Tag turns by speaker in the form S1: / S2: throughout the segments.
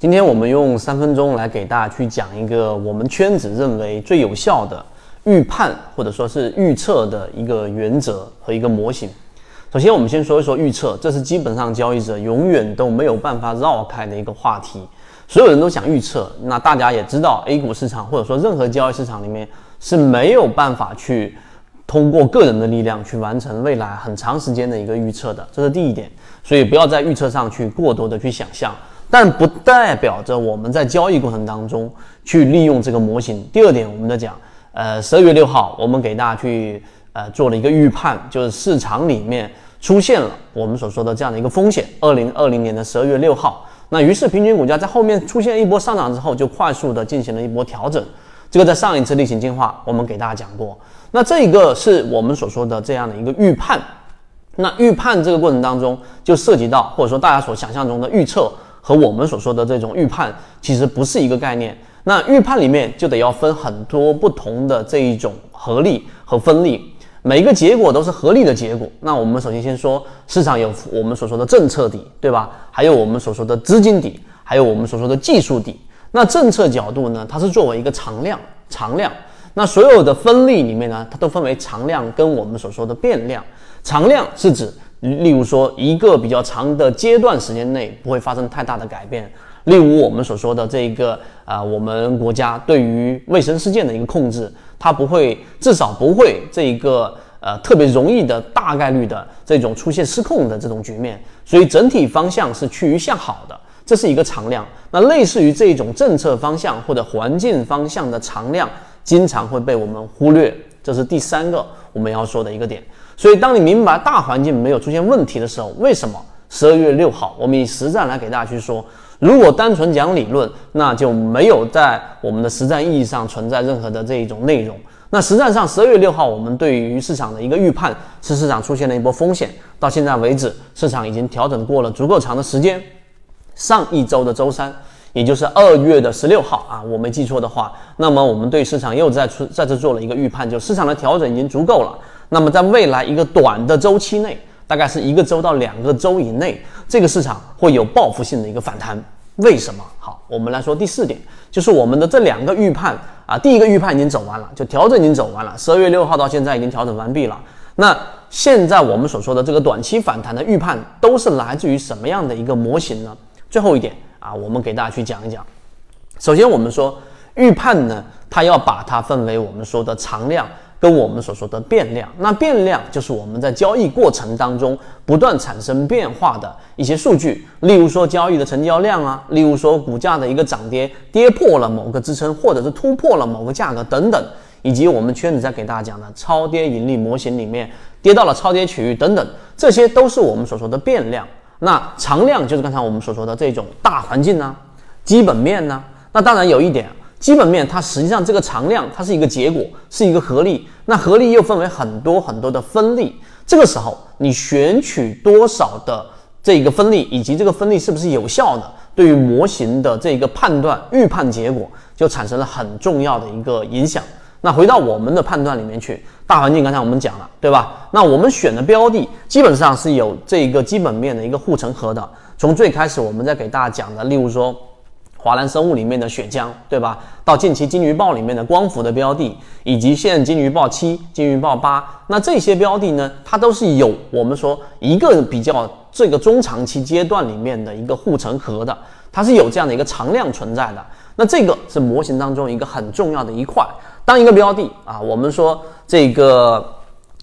S1: 今天我们用三分钟来给大家去讲一个我们圈子认为最有效的预判或者说是预测的一个原则和一个模型。首先，我们先说一说预测，这是基本上交易者永远都没有办法绕开的一个话题。所有人都想预测，那大家也知道，A 股市场或者说任何交易市场里面是没有办法去通过个人的力量去完成未来很长时间的一个预测的，这是第一点。所以不要在预测上去过多的去想象。但不代表着我们在交易过程当中去利用这个模型。第二点，我们在讲，呃，十二月六号，我们给大家去呃做了一个预判，就是市场里面出现了我们所说的这样的一个风险。二零二零年的十二月六号，那于是平均股价在后面出现一波上涨之后，就快速的进行了一波调整。这个在上一次例行进化我们给大家讲过。那这个是我们所说的这样的一个预判。那预判这个过程当中，就涉及到或者说大家所想象中的预测。和我们所说的这种预判其实不是一个概念。那预判里面就得要分很多不同的这一种合力和分力，每一个结果都是合力的结果。那我们首先先说市场有我们所说的政策底，对吧？还有我们所说的资金底，还有我们所说的技术底。那政策角度呢，它是作为一个常量，常量。那所有的分力里面呢，它都分为常量跟我们所说的变量。常量是指。例如说，一个比较长的阶段时间内不会发生太大的改变。例如我们所说的这个啊，我们国家对于卫生事件的一个控制，它不会，至少不会这一个呃特别容易的大概率的这种出现失控的这种局面。所以整体方向是趋于向好的，这是一个常量。那类似于这种政策方向或者环境方向的常量，经常会被我们忽略。这是第三个我们要说的一个点。所以，当你明白大环境没有出现问题的时候，为什么十二月六号我们以实战来给大家去说？如果单纯讲理论，那就没有在我们的实战意义上存在任何的这一种内容。那实战上，十二月六号我们对于市场的一个预判是市场出现了一波风险，到现在为止，市场已经调整过了足够长的时间。上一周的周三，也就是二月的十六号啊，我没记错的话，那么我们对市场又再出再次做了一个预判，就市场的调整已经足够了。那么，在未来一个短的周期内，大概是一个周到两个周以内，这个市场会有报复性的一个反弹。为什么？好，我们来说第四点，就是我们的这两个预判啊，第一个预判已经走完了，就调整已经走完了，十二月六号到现在已经调整完毕了。那现在我们所说的这个短期反弹的预判，都是来自于什么样的一个模型呢？最后一点啊，我们给大家去讲一讲。首先，我们说预判呢，它要把它分为我们说的常量。跟我们所说的变量，那变量就是我们在交易过程当中不断产生变化的一些数据，例如说交易的成交量啊，例如说股价的一个涨跌，跌破了某个支撑，或者是突破了某个价格等等，以及我们圈子在给大家讲的超跌盈利模型里面跌到了超跌区域等等，这些都是我们所说的变量。那常量就是刚才我们所说的这种大环境呢，基本面呢，那当然有一点。基本面它实际上这个常量它是一个结果，是一个合力。那合力又分为很多很多的分力。这个时候你选取多少的这个分力，以及这个分力是不是有效的，对于模型的这个判断预判结果就产生了很重要的一个影响。那回到我们的判断里面去，大环境刚才我们讲了，对吧？那我们选的标的基本上是有这个基本面的一个护城河的。从最开始我们在给大家讲的，例如说。华南生物里面的血浆，对吧？到近期金鱼报里面的光伏的标的，以及现金鱼报七、金鱼报八，那这些标的呢，它都是有我们说一个比较这个中长期阶段里面的一个护城河的，它是有这样的一个常量存在的。那这个是模型当中一个很重要的一块。当一个标的啊，我们说这个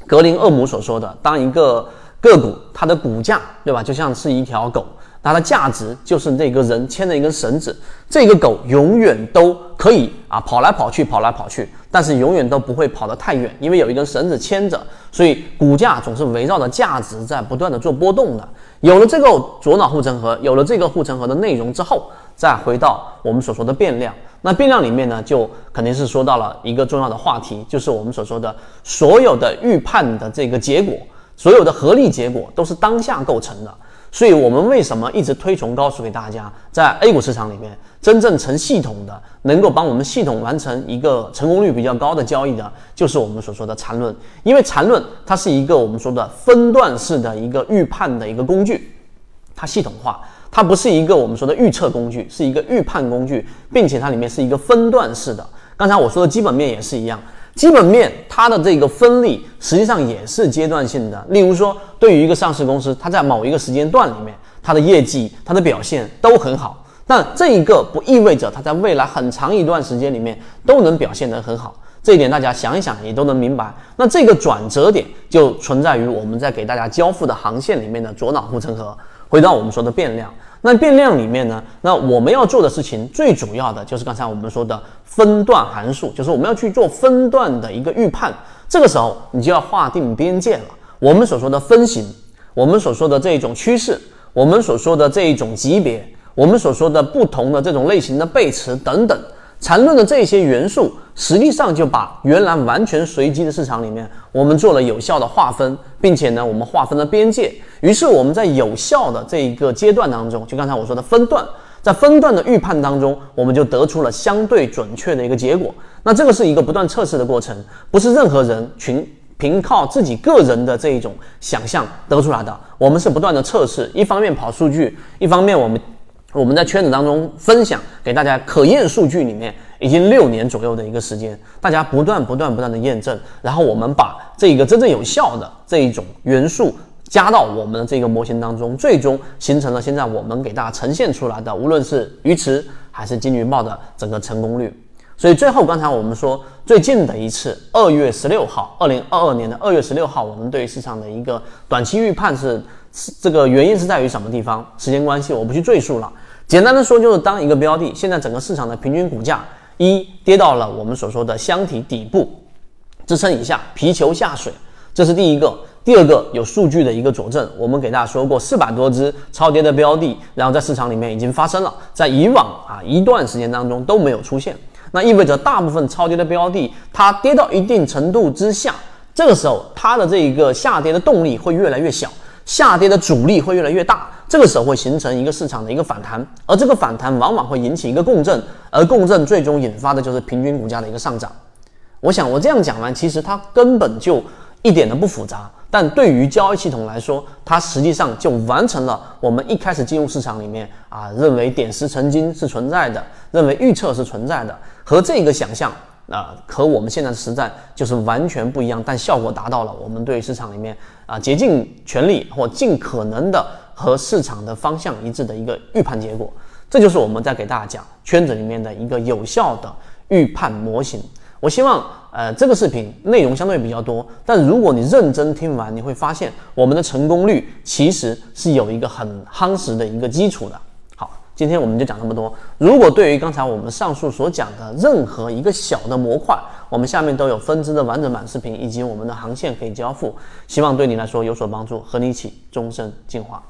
S1: 格林厄姆所说的，当一个个股它的股价，对吧，就像是一条狗。它的价值就是那个人牵着一根绳子，这个狗永远都可以啊跑来跑去，跑来跑去，但是永远都不会跑得太远，因为有一根绳子牵着，所以股价总是围绕着价值在不断的做波动的。有了这个左脑护城河，有了这个护城河的内容之后，再回到我们所说的变量，那变量里面呢，就肯定是说到了一个重要的话题，就是我们所说的所有的预判的这个结果，所有的合力结果都是当下构成的。所以，我们为什么一直推崇告诉给大家，在 A 股市场里面，真正成系统的，能够帮我们系统完成一个成功率比较高的交易的，就是我们所说的缠论。因为缠论它是一个我们说的分段式的一个预判的一个工具，它系统化，它不是一个我们说的预测工具，是一个预判工具，并且它里面是一个分段式的。刚才我说的基本面也是一样，基本面它的这个分力实际上也是阶段性的。例如说，对于一个上市公司，它在某一个时间段里面，它的业绩、它的表现都很好，但这一个不意味着它在未来很长一段时间里面都能表现得很好。这一点大家想一想也都能明白。那这个转折点就存在于我们在给大家交付的航线里面的左脑护城河。回到我们说的变量，那变量里面呢，那我们要做的事情最主要的就是刚才我们说的分段函数，就是我们要去做分段的一个预判。这个时候你就要划定边界了。我们所说的分型，我们所说的这一种趋势，我们所说的这一种级别，我们所说的不同的这种类型的背驰等等。缠论的这些元素，实际上就把原来完全随机的市场里面，我们做了有效的划分，并且呢，我们划分了边界。于是我们在有效的这一个阶段当中，就刚才我说的分段，在分段的预判当中，我们就得出了相对准确的一个结果。那这个是一个不断测试的过程，不是任何人群凭靠自己个人的这一种想象得出来的。我们是不断的测试，一方面跑数据，一方面我们。我们在圈子当中分享给大家可验数据里面，已经六年左右的一个时间，大家不断不断不断的验证，然后我们把这个真正有效的这一种元素加到我们的这个模型当中，最终形成了现在我们给大家呈现出来的，无论是鱼池还是金鱼报的整个成功率。所以最后刚才我们说最近的一次二月十六号，二零二二年的二月十六号，我们对市场的一个短期预判是。这个原因是在于什么地方？时间关系，我不去赘述了。简单的说，就是当一个标的现在整个市场的平均股价一跌到了我们所说的箱体底部支撑以下，皮球下水，这是第一个。第二个有数据的一个佐证，我们给大家说过，四百多只超跌的标的，然后在市场里面已经发生了，在以往啊一段时间当中都没有出现。那意味着大部分超跌的标的，它跌到一定程度之下，这个时候它的这一个下跌的动力会越来越小。下跌的阻力会越来越大，这个时候会形成一个市场的一个反弹，而这个反弹往往会引起一个共振，而共振最终引发的就是平均股价的一个上涨。我想我这样讲完，其实它根本就一点都不复杂，但对于交易系统来说，它实际上就完成了我们一开始进入市场里面啊，认为点石成金是存在的，认为预测是存在的，和这个想象。啊，和我们现在的实战就是完全不一样，但效果达到了。我们对市场里面啊，竭尽全力或尽可能的和市场的方向一致的一个预判结果，这就是我们在给大家讲圈子里面的一个有效的预判模型。我希望，呃，这个视频内容相对比较多，但如果你认真听完，你会发现我们的成功率其实是有一个很夯实的一个基础的。好今天我们就讲这么多。如果对于刚才我们上述所讲的任何一个小的模块，我们下面都有分支的完整版视频以及我们的航线可以交付，希望对你来说有所帮助，和你一起终身进化。